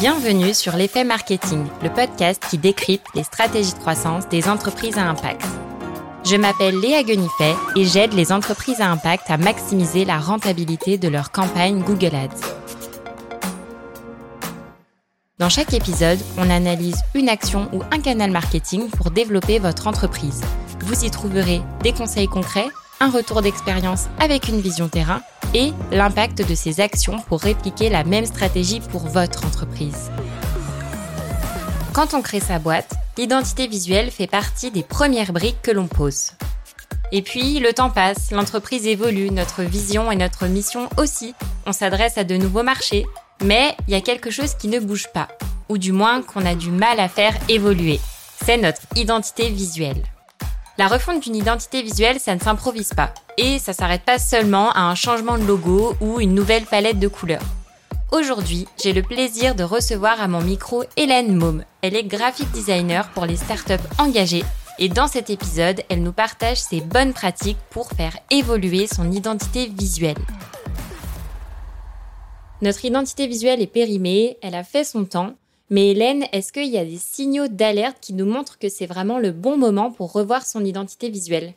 Bienvenue sur l'effet marketing, le podcast qui décrypte les stratégies de croissance des entreprises à impact. Je m'appelle Léa Guenifet et j'aide les entreprises à impact à maximiser la rentabilité de leur campagne Google Ads. Dans chaque épisode, on analyse une action ou un canal marketing pour développer votre entreprise. Vous y trouverez des conseils concrets, retour d'expérience avec une vision terrain et l'impact de ces actions pour répliquer la même stratégie pour votre entreprise. Quand on crée sa boîte, l'identité visuelle fait partie des premières briques que l'on pose. Et puis, le temps passe, l'entreprise évolue, notre vision et notre mission aussi. On s'adresse à de nouveaux marchés, mais il y a quelque chose qui ne bouge pas, ou du moins qu'on a du mal à faire évoluer. C'est notre identité visuelle. La refonte d'une identité visuelle, ça ne s'improvise pas. Et ça s'arrête pas seulement à un changement de logo ou une nouvelle palette de couleurs. Aujourd'hui, j'ai le plaisir de recevoir à mon micro Hélène Maume. Elle est graphic designer pour les startups engagées et dans cet épisode, elle nous partage ses bonnes pratiques pour faire évoluer son identité visuelle. Notre identité visuelle est périmée, elle a fait son temps, mais Hélène, est-ce qu'il y a des signaux d'alerte qui nous montrent que c'est vraiment le bon moment pour revoir son identité visuelle?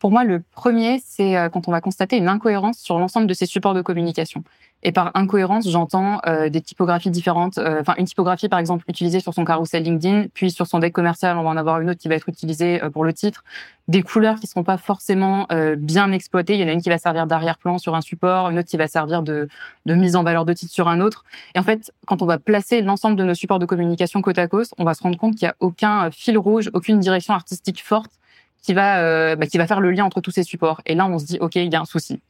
Pour moi, le premier, c'est euh, quand on va constater une incohérence sur l'ensemble de ses supports de communication. Et par incohérence, j'entends euh, des typographies différentes. Euh, enfin, une typographie, par exemple, utilisée sur son carousel LinkedIn, puis sur son deck commercial, on va en avoir une autre qui va être utilisée euh, pour le titre. Des couleurs qui ne seront pas forcément bien exploitées. Il y en a une qui va servir d'arrière-plan sur un support, une autre qui va servir de, de mise en valeur de titre sur un autre. Et en fait, quand on va placer l'ensemble de nos supports de communication côte à côte, on va se rendre compte qu'il n'y a aucun fil rouge, aucune direction artistique forte qui va bah, qui va faire le lien entre tous ces supports. Et là, on se dit, ok, il y a un souci.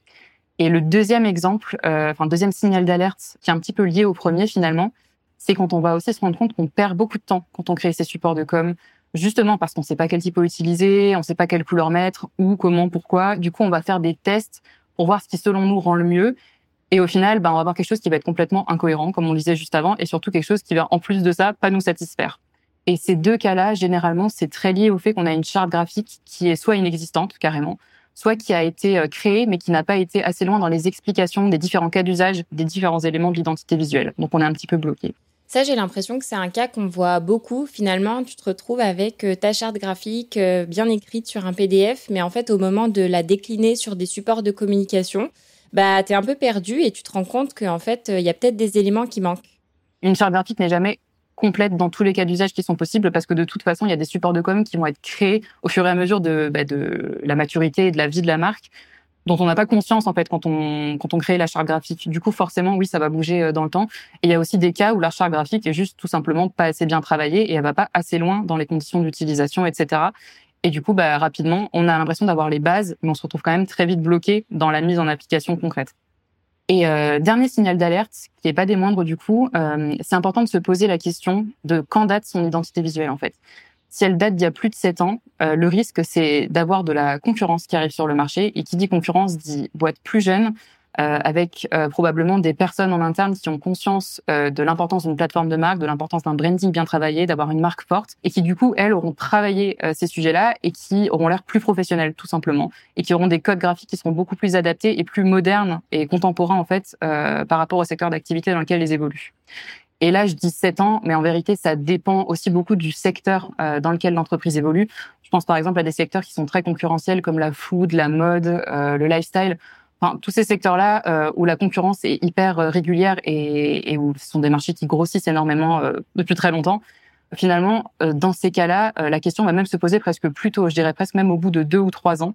Et le deuxième exemple, euh, enfin deuxième signal d'alerte qui est un petit peu lié au premier finalement, c'est quand on va aussi se rendre compte qu'on perd beaucoup de temps quand on crée ces supports de com, justement parce qu'on ne sait pas quel typo utiliser, on ne sait pas quelle couleur mettre, ou comment, pourquoi. Du coup, on va faire des tests pour voir ce qui selon nous rend le mieux. Et au final, ben, on va avoir quelque chose qui va être complètement incohérent, comme on disait juste avant, et surtout quelque chose qui va, en plus de ça, pas nous satisfaire. Et ces deux cas-là, généralement, c'est très lié au fait qu'on a une charte graphique qui est soit inexistante, carrément, soit qui a été euh, créé mais qui n'a pas été assez loin dans les explications des différents cas d'usage des différents éléments de l'identité visuelle. Donc on est un petit peu bloqué. Ça, j'ai l'impression que c'est un cas qu'on voit beaucoup. Finalement, tu te retrouves avec euh, ta charte graphique euh, bien écrite sur un PDF, mais en fait, au moment de la décliner sur des supports de communication, bah, tu es un peu perdu et tu te rends compte qu'en fait, il y a peut-être des éléments qui manquent. Une charte graphique n'est jamais complète dans tous les cas d'usage qui sont possibles parce que de toute façon, il y a des supports de com qui vont être créés au fur et à mesure de, bah, de la maturité et de la vie de la marque dont on n'a pas conscience en fait quand on quand on crée la charte graphique. Du coup, forcément, oui, ça va bouger euh, dans le temps. Et il y a aussi des cas où la charte graphique est juste tout simplement pas assez bien travaillée et elle va pas assez loin dans les conditions d'utilisation, etc. Et du coup, bah, rapidement, on a l'impression d'avoir les bases, mais on se retrouve quand même très vite bloqué dans la mise en application concrète. Et euh, dernier signal d'alerte, qui est pas des moindres du coup, euh, c'est important de se poser la question de quand date son identité visuelle en fait. Si elle date d'il y a plus de 7 ans, euh, le risque c'est d'avoir de la concurrence qui arrive sur le marché et qui dit concurrence dit boîte plus jeune, euh, avec euh, probablement des personnes en interne qui ont conscience euh, de l'importance d'une plateforme de marque, de l'importance d'un branding bien travaillé, d'avoir une marque forte, et qui du coup, elles, auront travaillé ces sujets-là et qui auront l'air plus professionnels, tout simplement, et qui auront des codes graphiques qui seront beaucoup plus adaptés et plus modernes et contemporains, en fait, par rapport au secteur d'activité dans lequel ils évoluent. Et là, je dis 7 ans, mais en vérité, ça dépend aussi beaucoup du secteur dans lequel l'entreprise évolue. Je pense par exemple à des secteurs qui sont très concurrentiels comme la food, la mode, le lifestyle Enfin, tous ces secteurs-là euh, où la concurrence est hyper euh, régulière et, où ce sont des marchés qui grossissent énormément euh, depuis très longtemps, finalement, dans ces cas-là, la question va même se poser presque plus tôt, je dirais presque même au bout de deux ou trois ans.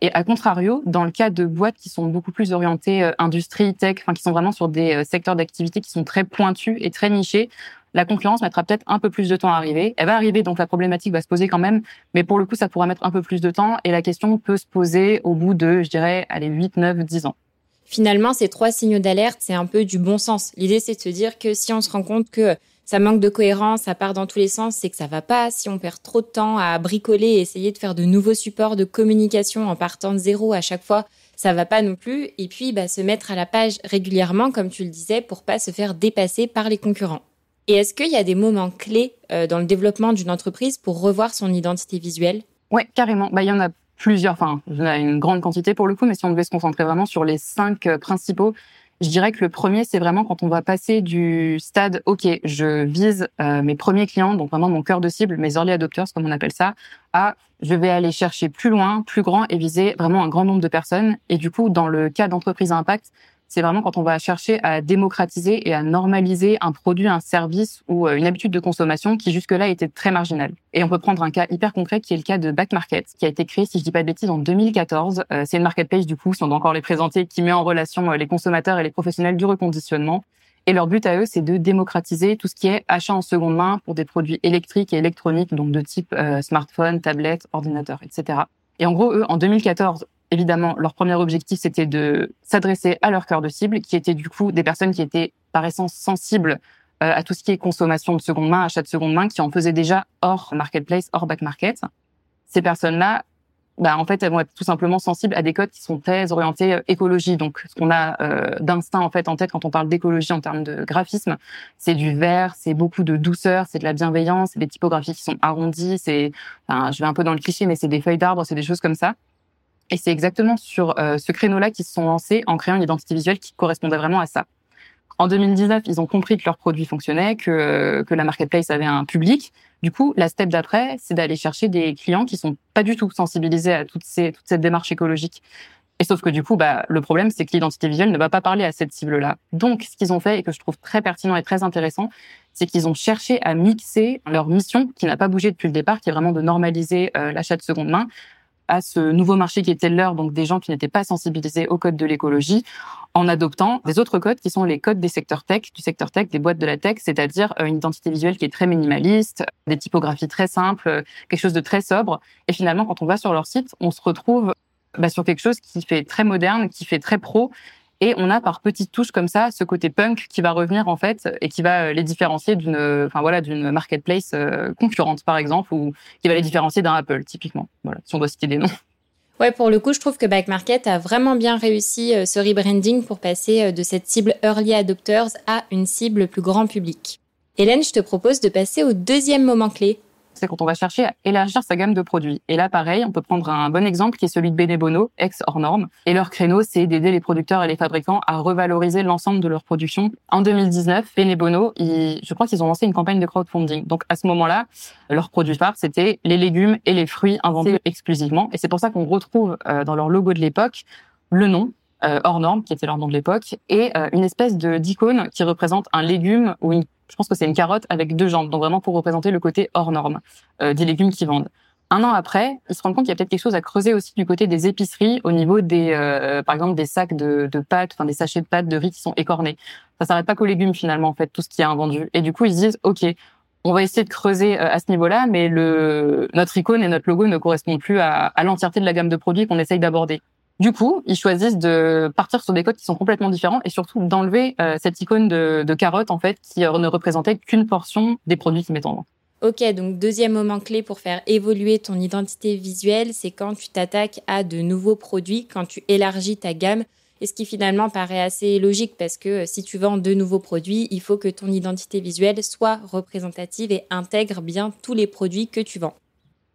Et à contrario, dans le cas de boîtes qui sont beaucoup plus orientées industrie, tech, enfin qui sont vraiment sur des secteurs d'activité qui sont très pointus et très nichés, la concurrence mettra peut-être un peu plus de temps à arriver. Elle va arriver, donc la problématique va se poser quand même, mais pour le coup, ça pourra mettre un peu plus de temps et la question peut se poser au bout de, je dirais, allez, 8, 9, 10 ans. Finalement, ces trois signaux d'alerte, c'est un peu du bon sens. L'idée, c'est de se dire que si on se rend compte que ça manque de cohérence, ça part dans tous les sens, c'est que ça va pas. Si on perd trop de temps à bricoler et essayer de faire de nouveaux supports de communication en partant de zéro à chaque fois, ça va pas non plus. Et puis, bah, se mettre à la page régulièrement, comme tu le disais, pour pas se faire dépasser par les concurrents. Et est-ce qu'il y a des moments clés euh, dans le développement d'une entreprise pour revoir son identité visuelle? Oui, carrément. Bah, il y en a plusieurs, enfin, il y en a une grande quantité pour le coup, mais si on devait se concentrer vraiment sur les cinq euh, principaux, Je dirais que le premier, c'est vraiment quand on va passer du stade, OK, je vise euh, mes premiers clients, donc vraiment mon cœur de cible, mes early adopters, comme on appelle ça, à je vais aller chercher plus loin, plus grand et viser vraiment un grand nombre de personnes. Et du coup, dans le cas d'entreprise à impact, c'est vraiment quand on va chercher à démocratiser et à normaliser un produit, un service ou euh, une habitude de consommation qui jusque-là était très marginale. Et on peut prendre un cas hyper concret qui est le cas de Back Market, qui a été créé, si je dis pas de bêtises, en 2014. Euh, c'est une marketplace, du coup, si on doit encore les présenter, qui met en relation euh, les consommateurs et les professionnels du reconditionnement. Et leur but à eux, c'est de démocratiser tout ce qui est achat en seconde main pour des produits électriques et électroniques, donc de type smartphone, tablette, ordinateur, etc. Et en gros, eux, en 2014, évidemment, leur premier objectif, c'était de s'adresser à leur cœur de cible, qui était du coup des personnes qui étaient par essence sensibles euh, à tout ce qui est consommation de seconde main, achat de seconde main, qui en faisaient déjà hors marketplace, hors back market. Ces personnes-là, bah, en fait, elles vont être tout simplement sensibles à des codes qui sont très orientés euh, écologie. Donc, ce qu'on a euh, d'instinct en fait en tête quand on parle d'écologie en termes de graphisme, c'est du vert, c'est beaucoup de douceur, c'est de la bienveillance, c'est des typographies qui sont arrondies, c'est, enfin, je vais un peu dans le cliché, mais c'est des feuilles d'arbre, c'est des choses comme ça. Et c'est exactement sur euh, ce créneau-là qu'ils se sont lancés en créant une identité visuelle qui correspondait vraiment à ça. En 2019, ils ont compris que leur produit fonctionnait, que, que la marketplace avait un public. Du coup, la step d'après, c'est d'aller chercher des clients qui sont pas du tout sensibilisés à toutes ces, toute cette démarche écologique. Et sauf que du coup, bah, le problème, c'est que l'identité visuelle ne va pas parler à cette cible-là. Donc, ce qu'ils ont fait et que je trouve très pertinent et très intéressant, c'est qu'ils ont cherché à mixer leur mission, qui n'a pas bougé depuis le départ, qui est vraiment de normaliser euh, l'achat de seconde main, à ce nouveau marché qui était leur, donc des gens qui n'étaient pas sensibilisés au code de l'écologie, en adoptant des autres codes qui sont les codes des secteurs tech, du secteur tech, des boîtes de la tech, c'est-à-dire euh, une identité visuelle qui est très minimaliste, des typographies très simples, euh, quelque chose de très sobre. Et finalement, quand on va sur leur site, on se retrouve bah, sur quelque chose qui fait très moderne, qui fait très pro et on a par petites touches comme ça ce côté punk qui va revenir en fait et qui va euh, les différencier d'une, enfin voilà, d'une marketplace euh, concurrente par exemple ou qui va les différencier d'un Apple typiquement. Voilà, si on doit citer des noms. Ouais, pour le coup, je trouve que Back Market a vraiment bien réussi euh, ce rebranding pour passer de cette cible early adopters à une cible plus grand public. Hélène, je te propose de passer au deuxième moment clé, c'est quand on va chercher à élargir sa gamme de produits. Et là, pareil, on peut prendre un bon exemple qui est celui de Benebono, ex hors norme. Et leur créneau, c'est d'aider les producteurs et les fabricants à revaloriser l'ensemble de leur production. En 2019, Benebono, je crois qu'ils ont lancé une campagne de crowdfunding. Donc à ce moment-là, leur produit phare, c'était les légumes et les fruits inventés exclusivement. Et c'est pour ça qu'on retrouve euh, dans leur logo de l'époque le nom euh, hors norme, qui était leur nom de l'époque, et euh, une espèce de d'icône qui représente un légume ou une je pense que c'est une carotte avec deux jambes, donc vraiment pour représenter le côté hors norme euh, des légumes qui vendent. Un an après, ils se rendent compte qu'il y a peut-être quelque chose à creuser aussi du côté des épiceries, au niveau des, euh, par exemple, des sacs de, de pâtes, enfin des sachets de pâtes de riz qui sont écornés. Ça s'arrête pas qu'aux légumes finalement, en fait, tout ce qui est invendu. Et du coup, ils se disent, ok, on va essayer de creuser euh, à ce niveau-là, mais le notre icône et notre logo ne correspondent plus à, à l'entièreté de la gamme de produits qu'on essaye d'aborder. Du coup, ils choisissent de partir sur des codes qui sont complètement différents et surtout d'enlever euh, cette icône de, de, carotte en fait qui ne représentait qu'une portion des produits qu'ils mettent en vente. Ok, donc deuxième moment clé pour faire évoluer ton identité visuelle, c'est quand tu t'attaques à de nouveaux produits, quand tu élargis ta gamme, et ce qui finalement paraît assez logique parce que euh, si tu vends de nouveaux produits, il faut que ton identité visuelle soit représentative et intègre bien tous les produits que tu vends.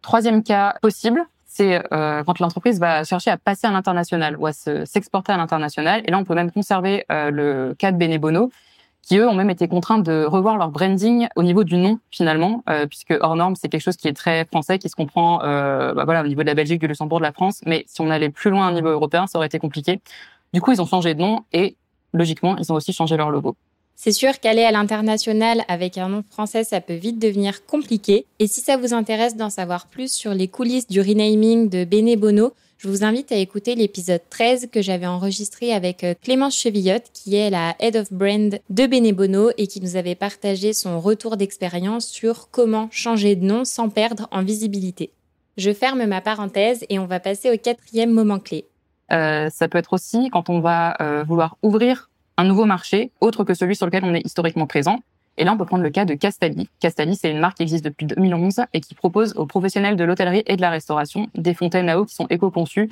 Troisième cas possible, c'est euh, quand l'entreprise va chercher à passer à l'international ou à s'exporter à l'international. Et là, on peut même conserver euh, le cas de Benebono, qui eux ont même été contraints de revoir leur branding au niveau du nom finalement, euh, puisque hors norme c'est quelque chose qui est très français, qui se comprend, euh, bah voilà, au niveau de la Belgique, du Luxembourg, de la France. Mais si on allait plus loin au niveau européen, ça aurait été compliqué. Du coup, ils ont changé de nom et logiquement, ils ont aussi changé leur logo. C'est sûr qu'aller à l'international avec un nom français, ça peut vite devenir compliqué. Et si ça vous intéresse d'en savoir plus sur les coulisses du renaming de Bene Bono, je vous invite à écouter l'épisode 13 que j'avais enregistré avec euh, Clémence Chevillotte, qui est la Head of Brand de Bene Bono et qui nous avait partagé son retour d'expérience sur comment changer de nom sans perdre en visibilité. Je ferme ma parenthèse et on va passer au quatrième moment clé. Euh, ça peut être aussi quand on va euh, vouloir ouvrir un nouveau marché autre que celui sur lequel on est historiquement présent. Et là, on peut prendre le cas de Castali. Castali, c'est une marque qui existe depuis 2011 et qui propose aux professionnels de l'hôtellerie et de la restauration des fontaines à eau qui sont éco-conçues.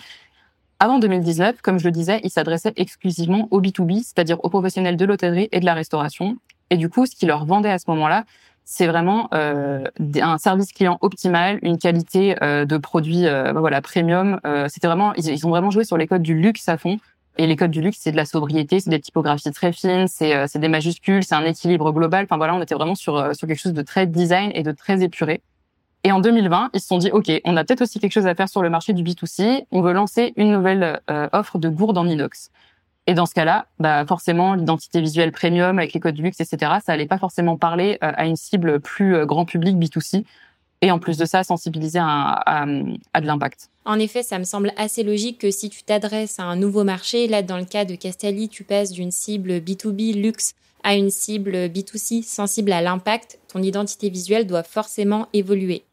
Avant 2019, comme je le disais, ils s'adressaient exclusivement au B2B, c'est-à-dire aux professionnels de l'hôtellerie et de la restauration. Et du coup, ce qu'ils leur vendaient à ce moment-là, c'est vraiment euh, un service client optimal, une qualité euh, de produit euh, voilà premium. Euh, c'était vraiment, ils, ils, ont vraiment joué sur les codes du luxe à fond Et les codes du luxe, c'est de la sobriété, c'est des typographies très fines, c'est euh, des majuscules, c'est un équilibre global. Enfin voilà, on était vraiment sur, euh, sur quelque chose de très design et de très épuré. Et en 2020, ils se sont dit, OK, on a peut-être aussi quelque chose à faire sur le marché du B2C. On veut lancer une nouvelle euh, offre de gourdes en inox. Et dans ce cas-là, bah forcément, l'identité visuelle premium avec les codes du luxe, etc., ça allait pas forcément parler à une cible plus grand public B2C et en plus de ça, sensibiliser à, de l'impact. En effet, ça me semble assez logique que si tu t'adresses à un nouveau marché, là dans le cas de Castelli, tu passes d'une cible B2B luxe à une cible B2C sensible à l'impact, ton identité visuelle doit forcément évoluer.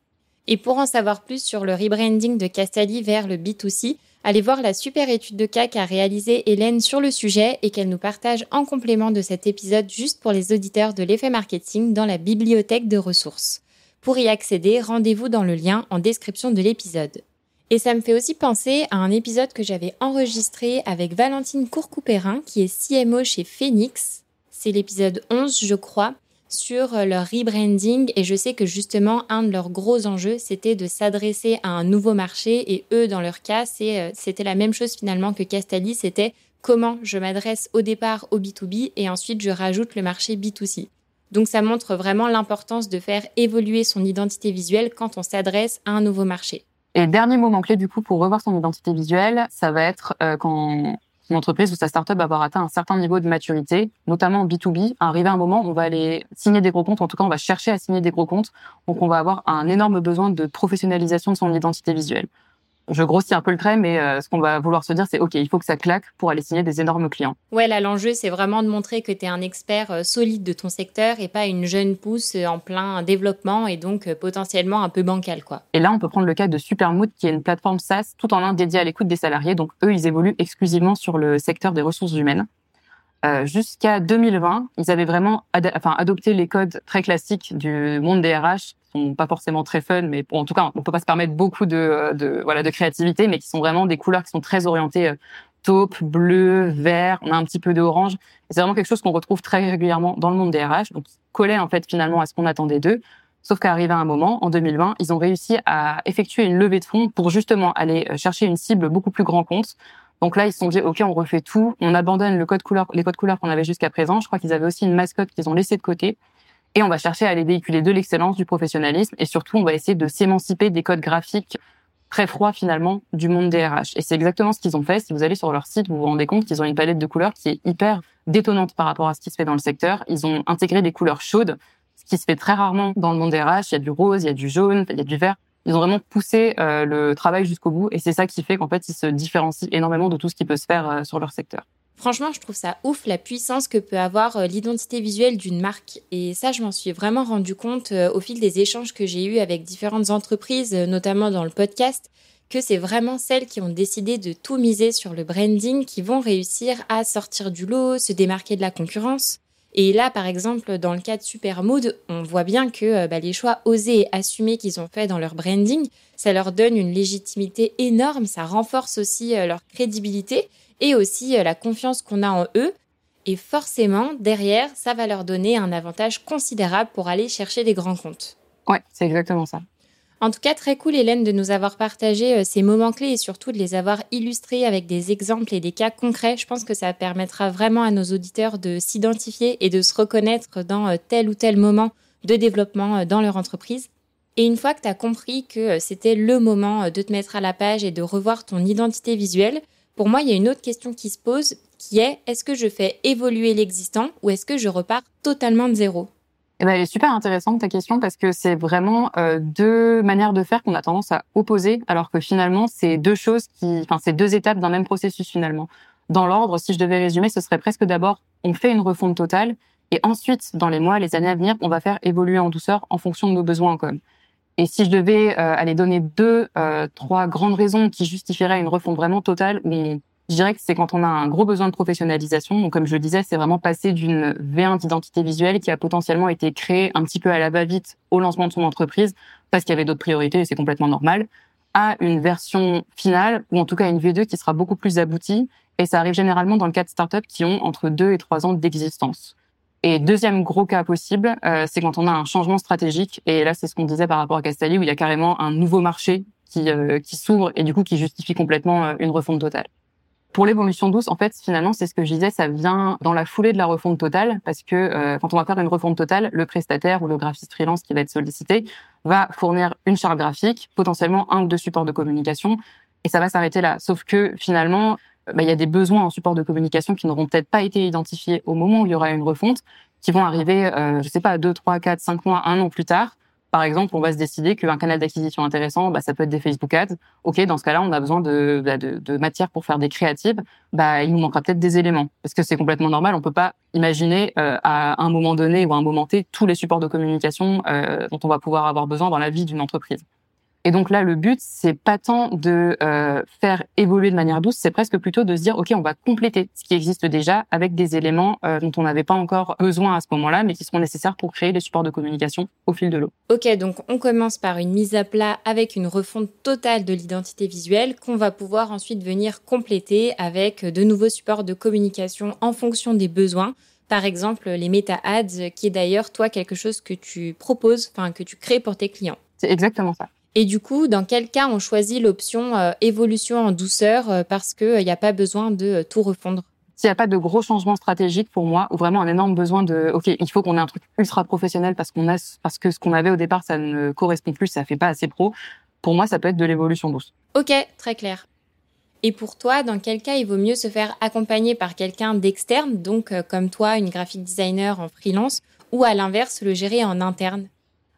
Et pour en savoir plus sur le rebranding de Castelli vers le B2C, allez voir la super étude de cas qu'a réalisée Hélène sur le sujet et qu'elle nous partage en complément de cet épisode juste pour les auditeurs de l'effet marketing dans la bibliothèque de ressources. Pour y accéder, rendez-vous dans le lien en description de l'épisode. Et ça me fait aussi penser à un épisode que j'avais enregistré avec Valentine Courcouperin, qui est CMO chez Phoenix. C'est l'épisode 11, je crois, sur leur rebranding. Et je sais que justement, un de leurs gros enjeux, c'était de s'adresser à un nouveau marché. Et eux, dans leur cas, euh, c'était la même chose finalement que Castelli. C'était comment je m'adresse au départ au B2B et ensuite je rajoute le marché B2C. Donc ça montre vraiment l'importance de faire évoluer son identité visuelle quand on s'adresse à un nouveau marché. Et dernier moment clé du coup pour revoir son identité visuelle, ça va être euh, quand une entreprise ou sa startup va avoir atteint un certain niveau de maturité, notamment en B2B, arriver à un moment où on va aller signer des gros comptes, en tout cas on va chercher à signer des gros comptes, donc on va avoir un énorme besoin de professionnalisation de son identité visuelle je grossis un peu le trait, mais euh, ce qu'on va vouloir se dire, c'est OK, il faut que ça claque pour aller signer des énormes clients. Ouais, là, l'enjeu, c'est vraiment de montrer que tu es un expert euh, solide de ton secteur et pas une jeune pousse euh, en plein développement et donc potentiellement un peu bancal, quoi. Et là, on peut prendre le cas de Supermood, qui est une plateforme SaaS tout en un dédiée à l'écoute des salariés. Donc, eux, ils évoluent exclusivement sur le secteur des ressources humaines. Euh, jusqu'à 2020, ils avaient vraiment enfin, adopté les codes très classiques du monde des RH, qui sont pas forcément très fun, mais en tout cas, on peut pas se permettre beaucoup de, de, voilà de créativité, mais qui sont vraiment des couleurs qui sont très orientées euh, taupe, bleu, vert. On a un petit peu d'orange. C'est vraiment quelque chose qu'on retrouve très régulièrement dans le monde des RH. Donc, collait en fait finalement à ce qu'on attendait d'eux. Sauf qu'arrivé à un moment, en 2020, ils ont réussi à effectuer une levée de fonds pour justement aller euh, chercher une cible beaucoup plus grand compte donc là, ils se sont dit, OK, on refait tout, on abandonne le code couleur, les codes couleurs qu'on avait jusqu'à présent. Je crois qu'ils avaient aussi une mascotte qu'ils ont laissée de côté. Et on va chercher à aller véhiculer de l'excellence, du professionnalisme. Et surtout, on va essayer de s'émanciper des codes graphiques très froids finalement du monde des RH. Et c'est exactement ce qu'ils ont fait. Si vous allez sur leur site, vous vous rendez compte qu'ils ont une palette de couleurs qui est hyper détonnante par rapport à ce qui se fait dans le secteur. Ils ont intégré des couleurs chaudes, ce qui se fait très rarement dans le monde des RH. Il y a du rose, il y a du jaune, il y a du vert. Ils ont vraiment poussé euh, le travail jusqu'au bout et c'est ça qui fait qu'en fait ils se différencient énormément de tout ce qui peut se faire euh, sur leur secteur. Franchement, je trouve ça ouf la puissance que peut avoir euh, l'identité visuelle d'une marque. Et ça, je m'en suis vraiment rendu compte au fil des échanges que j'ai eus avec différentes entreprises, notamment dans le podcast, que c'est vraiment celles qui ont décidé de tout miser sur le branding qui vont réussir à sortir du lot, se démarquer de la concurrence. Et là, par exemple, dans le cas de Supermood, on voit bien que euh, bah, les choix osés et assumés qu'ils ont faits dans leur branding, ça leur donne une légitimité énorme, ça renforce aussi euh, leur crédibilité et aussi euh, la confiance qu'on a en eux. Et forcément, derrière, ça va leur donner un avantage considérable pour aller chercher des grands comptes. Ouais, c'est exactement ça. En tout cas, très cool Hélène de nous avoir partagé euh, ces moments clés et surtout de les avoir illustrés avec des exemples et des cas concrets. Je pense que ça permettra vraiment à nos auditeurs de s'identifier et de se reconnaître dans euh, tel ou tel moment de développement euh, dans leur entreprise. Et une fois que tu as compris que c'était le moment de te mettre à la page et de revoir ton identité visuelle, pour moi, il y a une autre question qui se pose qui est est-ce que je fais évoluer l'existant ou est-ce que je repars totalement de zéro? Eh ben, elle est super intéressante ta question parce que c'est vraiment euh, deux manières de faire qu'on a tendance à opposer, alors que finalement c'est deux choses qui, enfin c'est deux étapes d'un même processus finalement. Dans l'ordre, si je devais résumer, ce serait presque d'abord on fait une refonte totale et ensuite dans les mois, les années à venir, on va faire évoluer en douceur en fonction de nos besoins en Et si je devais euh, aller donner deux, euh, trois grandes raisons qui justifieraient une refonte vraiment totale, mais je dirais que c'est quand on a un gros besoin de professionnalisation. Donc, comme je le disais, c'est vraiment passer d'une V1 d'identité visuelle qui a potentiellement été créée un petit peu à la va-vite au lancement de son entreprise parce qu'il y avait d'autres priorités et c'est complètement normal, à une version finale ou en tout cas une V2 qui sera beaucoup plus aboutie. Et ça arrive généralement dans le cas de startups qui ont entre deux et trois ans d'existence. Et deuxième gros cas possible, euh, c'est quand on a un changement stratégique. Et là, c'est ce qu'on disait par rapport à Castelli, où il y a carrément un nouveau marché qui, euh, qui s'ouvre et du coup qui justifie complètement euh, une refonte totale. Pour l'évolution douce, en fait, finalement, c'est ce que je disais, ça vient dans la foulée de la refonte totale, parce que euh, quand on va faire une refonte totale, le prestataire ou le graphiste freelance qui va être sollicité va fournir une charte graphique, potentiellement un ou deux supports de communication, et ça va s'arrêter là. Sauf que finalement, bah, il y a des besoins en support de communication qui n'auront peut-être pas été identifiés au moment où il y aura une refonte, qui vont arriver, euh, je sais pas, deux, trois, quatre, cinq mois, un an plus tard, par exemple, on va se décider qu'un canal d'acquisition intéressant, bah, ça peut être des Facebook Ads. Ok, dans ce cas-là, on a besoin de, bah, de, matière pour faire des créatives. Bah, il nous manquera peut-être des éléments parce que c'est complètement normal. On peut pas imaginer euh, à un moment donné ou à un moment T tous les supports de communication euh, dont on va pouvoir avoir besoin dans la vie d'une entreprise. Et donc là, le but, c'est pas tant de euh, faire évoluer de manière douce, c'est presque plutôt de se dire, ok, on va compléter ce qui existe déjà avec des éléments euh, dont on n'avait pas encore besoin à ce moment-là, mais qui seront nécessaires pour créer des supports de communication au fil de l'eau. Ok, donc on commence par une mise à plat avec une refonte totale de l'identité visuelle qu'on va pouvoir ensuite venir compléter avec de nouveaux supports de communication en fonction des besoins. Par exemple, les meta ads, qui est d'ailleurs toi quelque chose que tu proposes, enfin que tu crées pour tes clients. C'est exactement ça. Et du coup, dans quel cas on choisit l'option euh, évolution en douceur euh, parce qu'il n'y a pas besoin de tout refondre? S'il n'y a pas de gros changements stratégiques pour moi, ou vraiment un énorme besoin de, ok, il faut qu'on ait un truc ultra professionnel parce qu'on a, parce que ce qu'on avait au départ, ça ne correspond plus, ça fait pas assez pro. Pour moi, ça peut être de l'évolution douce. Ok, très clair. Et pour toi, dans quel cas il vaut mieux se faire accompagner par quelqu'un d'externe, donc comme toi, une graphic designer en freelance, ou à l'inverse, le gérer en interne?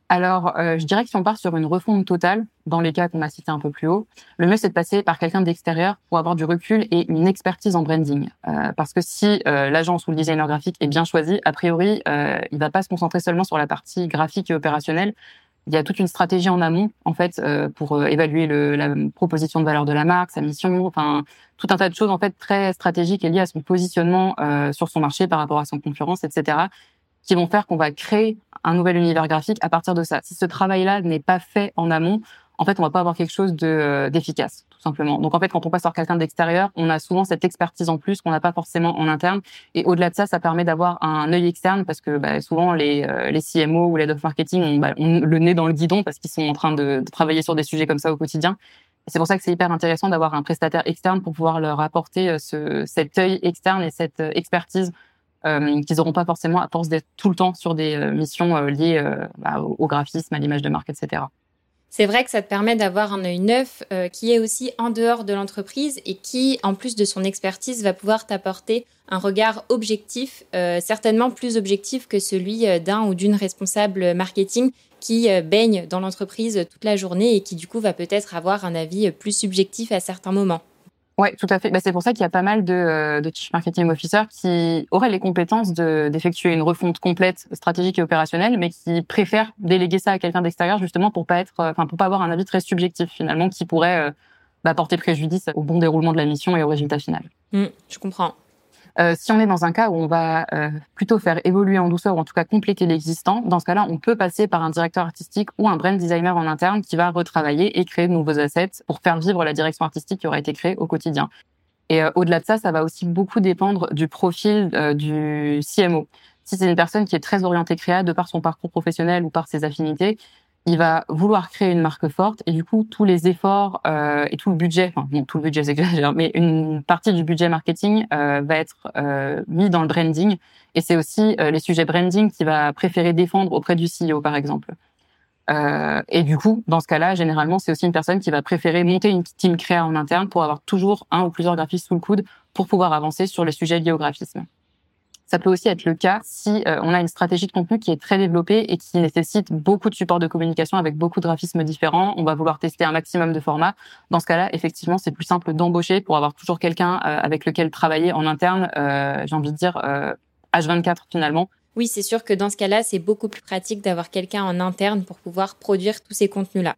Alors, euh, je dirais que si on part sur une refonte totale, dans les cas qu'on a cités un peu plus haut, le mieux c'est de passer par quelqu'un d'extérieur pour avoir du recul et une expertise en branding. Euh, parce que si euh, l'agence ou le designer graphique est bien choisi, a priori, euh, il va pas se concentrer seulement sur la partie graphique et opérationnelle. Il y a toute une stratégie en amont, en fait, euh, pour évaluer le, la proposition de valeur de la marque, sa mission, enfin tout un tas de choses en fait très stratégiques et liées à son positionnement sur son marché par rapport à son concurrence, etc qui vont faire qu'on va créer un nouvel univers graphique à partir de ça. Si ce travail-là n'est pas fait en amont, en fait, on va pas avoir quelque chose de euh, d'efficace, tout simplement. Donc, en fait, quand on passe par quelqu'un d'extérieur, on a souvent cette expertise en plus qu'on n'a pas forcément en interne. Et au-delà de ça, ça permet d'avoir un œil externe parce que bah, souvent les euh, les CMO ou les head marketing ont, bah, ont, le nez dans le guidon parce qu'ils sont en train de, de, travailler sur des sujets comme ça au quotidien. C'est pour ça que c'est hyper intéressant d'avoir un prestataire externe pour pouvoir leur apporter euh, ce, cet œil externe et cette expertise euh, qu'ils n'auront pas forcément à force d'être tout le temps sur des euh, missions euh, liées euh, bah, au, graphisme, à l'image de marque, etc. C'est vrai que ça te permet d'avoir un œil neuf euh, qui est aussi en dehors de l'entreprise et qui, en plus de son expertise, va pouvoir t'apporter un regard objectif, euh, certainement plus objectif que celui d'un ou d'une responsable marketing qui euh, baigne dans l'entreprise toute la journée et qui du coup va peut-être avoir un avis plus subjectif à certains moments. Ouais, tout à fait. Bah, c'est pour ça qu'il y a pas mal de, euh, de chief marketing officers qui auraient les compétences d'effectuer une refonte complète stratégique et opérationnelle, mais qui préfèrent déléguer ça à quelqu'un d'extérieur justement pour pas être, euh, enfin pour pas avoir un avis très subjectif finalement qui pourrait euh, bah, porter préjudice au bon déroulement de la mission et au résultat final. Mmh, je comprends. Euh, si on est dans un cas où on va euh, plutôt faire évoluer en douceur ou en tout cas compléter l'existant, dans ce cas-là, on peut passer par un directeur artistique ou un brand designer en interne qui va retravailler et créer de nouveaux assets pour faire vivre la direction artistique qui aura été créée au quotidien. Et euh, au-delà de ça, ça va aussi beaucoup dépendre du profil euh, du CMO. Si c'est une personne qui est très orientée créa de par son parcours professionnel ou par ses affinités, il va vouloir créer une marque forte et du coup tous les efforts euh, et tout le budget, enfin tout le budget c'est mais une partie du budget marketing euh, va être euh, mis dans le branding et c'est aussi euh, les sujets branding qu'il va préférer défendre auprès du CEO par exemple. Euh, et du coup dans ce cas-là généralement c'est aussi une personne qui va préférer monter une team créa en interne pour avoir toujours un ou plusieurs graphistes sous le coude pour pouvoir avancer sur les sujets liés. Ça peut aussi être le cas si euh, on a une stratégie de contenu qui est très développée et qui nécessite beaucoup de supports de communication avec beaucoup de graphismes différents. On va vouloir tester un maximum de formats. Dans ce cas-là, effectivement, c'est plus simple d'embaucher pour avoir toujours quelqu'un euh, avec lequel travailler en interne. Euh, J'ai envie de dire H24 finalement. Oui, c'est sûr que dans ce cas-là, c'est beaucoup plus pratique d'avoir quelqu'un en interne pour pouvoir produire tous ces contenus-là.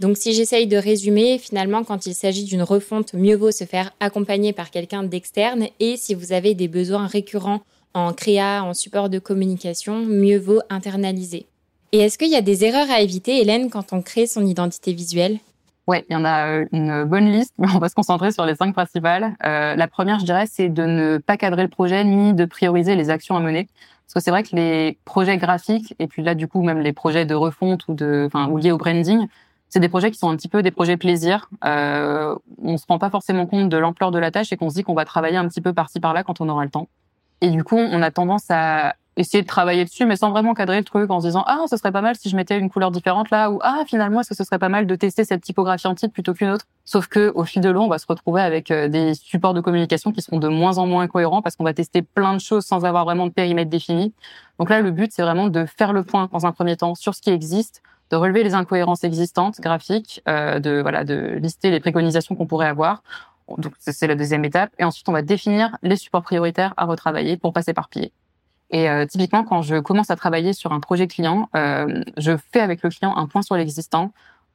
Donc si j'essaye de résumer, finalement, quand il s'agit d'une refonte, mieux vaut se faire accompagner par quelqu'un d'externe et si vous avez des besoins récurrents en créa, en support de communication, mieux vaut internaliser. Et est-ce qu'il y a des erreurs à éviter, Hélène, quand on crée son identité visuelle? Ouais, il y en a euh, une bonne liste, mais on va se concentrer sur les cinq principales. Euh, la première, je dirais, c'est de ne pas cadrer le projet ni de prioriser les actions à mener. Parce que c'est vrai que les projets graphiques, et puis là, du coup, même les projets de refonte ou de, ou liés au branding, c'est des projets qui sont un petit peu des projets plaisir. Euh, on se rend pas forcément compte de l'ampleur de la tâche et qu'on se dit qu'on va travailler un petit peu par-ci par-là quand on aura le temps. Et du coup, on a tendance à essayer de travailler dessus, mais sans vraiment cadrer le truc, en se disant ah ce serait pas mal si je mettais une couleur différente là, ou ah finalement est-ce que ce serait pas mal de tester cette typographie en titre plutôt qu'une autre? Sauf que au fil de l'eau, on va se retrouver avec euh, des supports de communication qui seront de moins en moins cohérents parce qu'on va tester plein de choses sans avoir vraiment de périmètre défini. Donc là, le but c'est vraiment de faire le point dans un premier temps sur ce qui existe, de relever les incohérences existantes graphiques, euh, de voilà de lister les préconisations qu'on pourrait avoir. Donc c'est la deuxième étape. Et ensuite, on va définir les supports prioritaires à retravailler pour pas s'éparpiller. Et euh, typiquement, quand je commence à travailler sur un projet client, euh, je fais avec le client un point sur l'existant.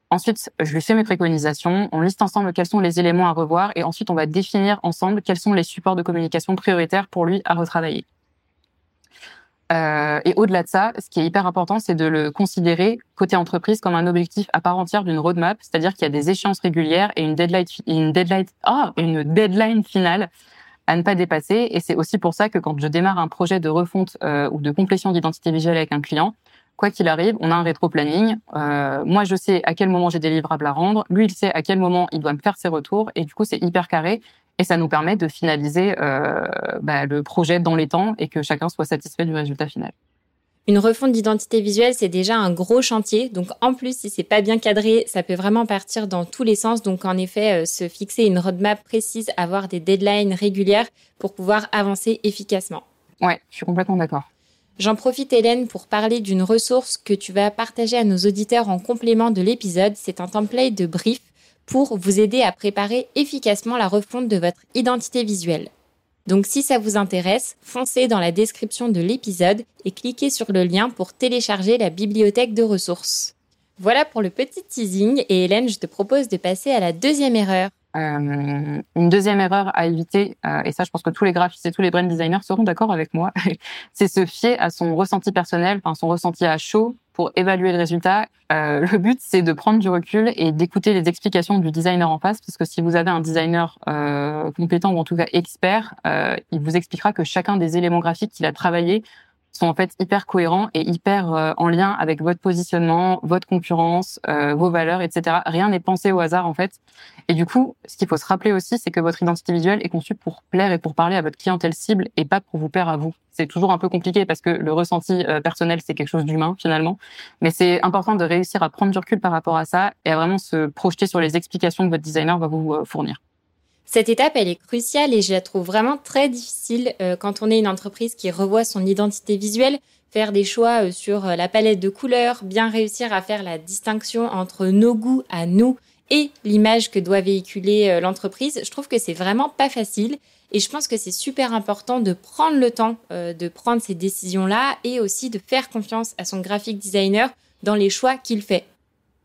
Ensuite, je lui fais mes préconisations, on liste ensemble quels sont les éléments à revoir et ensuite on va définir ensemble quels sont les supports de communication prioritaires pour lui à retravailler. Euh, et au-delà de ça, ce qui est hyper important, c'est de le considérer côté entreprise comme un objectif à part entière d'une roadmap, c'est-à-dire qu'il y a des échéances régulières et une deadline, une deadline, ah, une deadline finale à ne pas dépasser. Et c'est aussi pour ça que quand je démarre un projet de refonte euh, ou de complétion d'identité visuelle avec un client, quoi qu'il arrive, on a un rétro-planning. Euh, moi, je sais à quel moment j'ai des livrables à rendre. Lui, il sait à quel moment il doit me faire ses retours. Et du coup, c'est hyper carré. Et ça nous permet de finaliser euh, bah, le projet dans les temps et que chacun soit satisfait du résultat final. Une refonte d'identité visuelle, c'est déjà un gros chantier. Donc, en plus, si c'est pas bien cadré, ça peut vraiment partir dans tous les sens. Donc, en effet, euh, se fixer une roadmap précise, avoir des deadlines régulières pour pouvoir avancer efficacement. Ouais, je suis complètement d'accord. J'en profite, Hélène, pour parler d'une ressource que tu vas partager à nos auditeurs en complément de l'épisode. C'est un template de brief pour vous aider à préparer efficacement la refonte de votre identité visuelle. Donc si ça vous intéresse, foncez dans la description de l'épisode et cliquez sur le lien pour télécharger la bibliothèque de ressources. Voilà pour le petit teasing et Hélène, je te propose de passer à la deuxième erreur. Euh, une deuxième erreur à éviter, euh, et ça je pense que tous les graphistes et tous les brand designers seront d'accord avec moi, c'est se fier à son ressenti personnel, enfin son ressenti à chaud pour évaluer le résultat. Euh, le but c'est de prendre du recul et d'écouter les explications du designer en face, parce que si vous avez un designer compétent ou en tout cas expert, il vous expliquera que chacun des éléments graphiques qu'il a travaillé sont en fait hyper cohérents et hyper euh, en lien avec votre positionnement, votre concurrence, euh, vos valeurs, etc. Rien n'est pensé au hasard en fait. Et du coup, ce qu'il faut se rappeler aussi, c'est que votre identité visuelle est conçue pour plaire et pour parler à votre clientèle cible et pas pour vous plaire à vous. C'est toujours un peu compliqué parce que le ressenti euh, personnel, c'est quelque chose d'humain finalement. Mais c'est important de réussir à prendre du recul par rapport à ça et à vraiment se projeter sur les explications que votre designer va vous fournir. Cette étape, elle est cruciale et je la trouve vraiment très difficile euh, quand on est une entreprise qui revoit son identité visuelle, faire des choix euh, sur euh, la palette de couleurs, bien réussir à faire la distinction entre nos goûts à nous et l'image que doit véhiculer l'entreprise. Je trouve que c'est vraiment pas facile et je pense que c'est super important de prendre le temps de prendre ces décisions-là et aussi de faire confiance à son graphic designer dans les choix qu'il fait.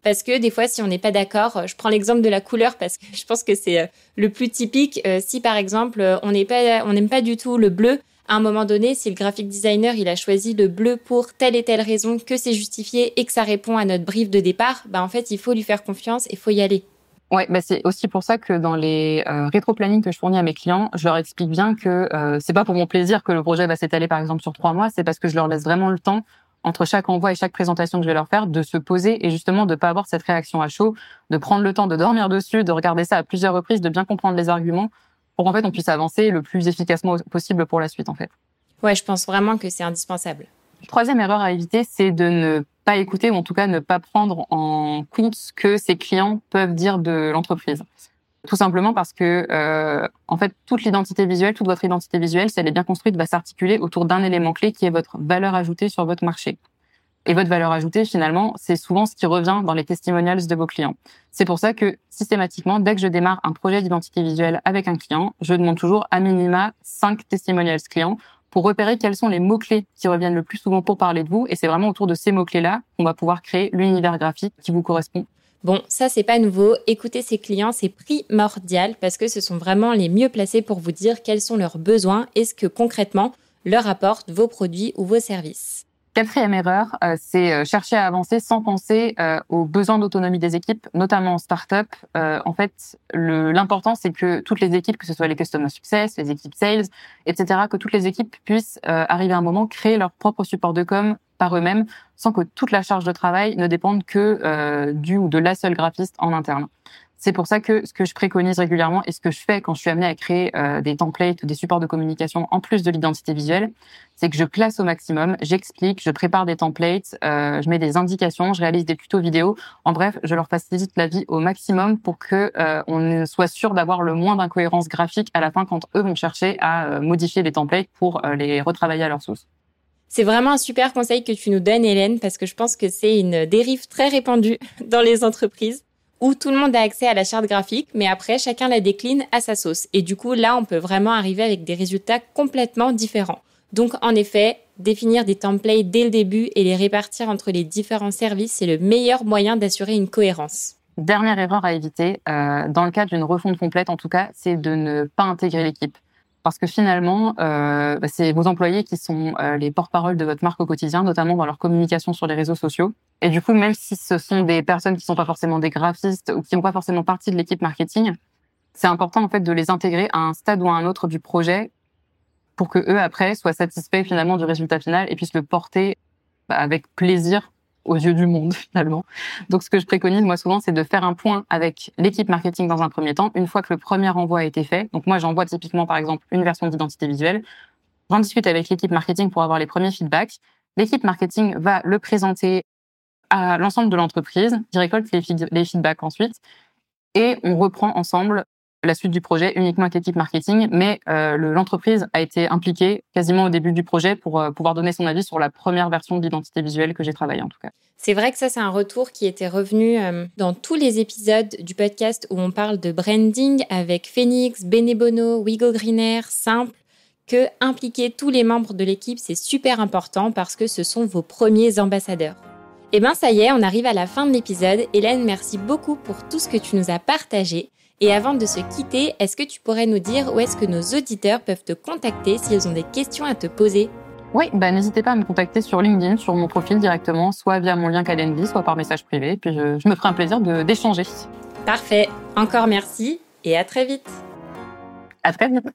Parce que des fois, si on n'est pas d'accord, euh, je prends l'exemple de la couleur parce que je pense que c'est euh, le plus typique. Euh, si par exemple, on n'aime pas du tout le bleu, à un moment donné, si le graphic designer il a choisi le bleu pour telle et telle raison, que c'est justifié et que ça répond à notre brief de départ, bah en fait, il faut lui faire confiance et faut y aller. Ouais, bah c'est aussi pour ça que dans les euh, rétro-planning que je fournis à mes clients, je leur explique bien que euh, c'est pas pour mon plaisir que le projet va s'étaler par exemple sur trois mois, c'est parce que je leur laisse vraiment le temps entre chaque envoi et chaque présentation que je vais leur faire, de se poser et justement de pas avoir cette réaction à chaud, de prendre le temps de dormir dessus, de regarder ça à plusieurs reprises, de bien comprendre les arguments, pour qu'en fait on puisse avancer le plus efficacement possible pour la suite en fait. Ouais, je pense vraiment que c'est indispensable. Troisième erreur à éviter, c'est de ne pas écouter ou en tout cas ne pas prendre en compte ce que ses clients peuvent dire de l'entreprise. Tout simplement parce que, euh, en fait, toute l'identité visuelle, toute votre identité visuelle, si elle est bien construite, va s'articuler autour d'un élément clé qui est votre valeur ajoutée sur votre marché. Et votre valeur ajoutée, finalement, c'est souvent ce qui revient dans les testimonials de vos clients. C'est pour ça que, systématiquement, dès que je démarre un projet d'identité visuelle avec un client, je demande toujours à minima 5 testimonials clients pour repérer quels sont les mots-clés qui reviennent le plus souvent pour parler de vous. Et c'est vraiment autour de ces mots-clés-là qu'on va pouvoir créer l'univers graphique qui vous correspond Bon, ça c'est pas nouveau. Écouter ses clients, c'est primordial parce que ce sont vraiment les mieux placés pour vous dire quels sont leurs besoins et ce que concrètement leur apportent vos produits ou vos services. Quatrième erreur, euh, c'est euh, chercher à avancer sans penser euh, aux besoins d'autonomie des équipes, notamment en start-up. en fait, l'important, c'est que toutes les équipes, que ce soit les customer success, les équipes sales, etc., que toutes les équipes puissent arriver à un moment créer leur propre support de com par eux-mêmes sans que toute la charge de travail ne dépende que euh, du ou de la seule graphiste en interne. C'est pour ça que ce que je préconise régulièrement et ce que je fais quand je suis amenée à créer euh, des templates ou des supports de communication en plus de l'identité visuelle, c'est que je classe au maximum, j'explique, je prépare des templates, euh, je mets des indications, je réalise des tutos vidéo. En bref, je leur facilite la vie au maximum pour que euh, on soit sûr d'avoir le moins d'incohérences graphiques à la fin quand eux vont chercher à euh, modifier les templates pour euh, les retravailler à leur sauce. C'est vraiment un super conseil que tu nous donnes, Hélène, parce que je pense que c'est une dérive très répandue dans les entreprises où tout le monde a accès à la charte graphique, mais après, chacun la décline à sa sauce. Et du coup, là, on peut vraiment arriver avec des résultats complètement différents. Donc, en effet, définir des templates dès le début et les répartir entre les différents services, c'est le meilleur moyen d'assurer une cohérence. Dernière erreur à éviter, euh, dans le cadre d'une refonte complète en tout cas, c'est de ne pas intégrer l'équipe parce que finalement, euh, bah, c'est vos employés qui sont euh, les porte-parole de votre marque au quotidien, notamment dans leur communication sur les réseaux sociaux. Et du coup, même si ce sont des personnes qui sont pas forcément des graphistes ou qui n'ont pas forcément partie de l'équipe marketing, c'est important en fait de les intégrer à un stade ou à un autre du projet pour que eux après soient satisfaits finalement du résultat final et puissent le porter bah, avec plaisir aux yeux du monde finalement. Donc ce que je préconise moi souvent c'est de faire un point avec l'équipe marketing dans un premier temps une fois que le premier envoi a été fait. Donc moi j'envoie typiquement par exemple une version d'identité visuelle. J'en discute avec l'équipe marketing pour avoir les premiers feedbacks. L'équipe marketing va le présenter à l'ensemble de l'entreprise, qui récolte les, les feedbacks ensuite et on reprend ensemble la suite du projet uniquement avec l'équipe marketing, mais euh, l'entreprise a été impliquée quasiment au début du projet pour euh, pouvoir donner son avis sur la première version de l'identité visuelle que j'ai travaillée en tout cas. C'est vrai que ça, c'est un retour qui était revenu euh, dans tous les épisodes du podcast où on parle de branding avec Phoenix, Benebono, Wigo Greener, Simple, que impliquer tous les membres de l'équipe, c'est super important parce que ce sont vos premiers ambassadeurs. Et eh ben ça y est, on arrive à la fin de l'épisode. Hélène, merci beaucoup pour tout ce que tu nous as partagé. Et avant de se quitter, est-ce que tu pourrais nous dire où est-ce que nos auditeurs peuvent te contacter s'ils ont des questions à te poser? Oui, bah, n'hésitez pas à me contacter sur LinkedIn, sur mon profil directement, soit via mon lien Calendly, soit par message privé. Puis je, je me ferai un plaisir d'échanger. Parfait. Encore merci et à très vite. À très vite.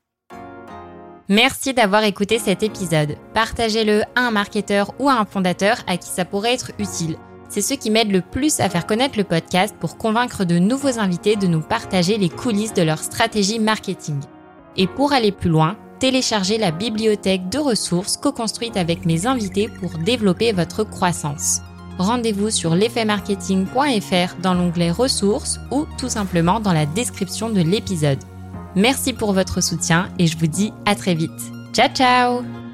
Merci d'avoir écouté cet épisode. Partagez-le à un marketeur ou à un fondateur à qui ça pourrait être utile. C'est ce qui m'aide le plus à faire connaître le podcast pour convaincre de nouveaux invités de nous partager les coulisses de leur stratégie marketing. Et pour aller plus loin, téléchargez la bibliothèque de ressources co-construite avec mes invités pour développer votre croissance. Rendez-vous sur l'effetmarketing.fr dans l'onglet ressources ou tout simplement dans la description de l'épisode. Merci pour votre soutien et je vous dis à très vite. Ciao ciao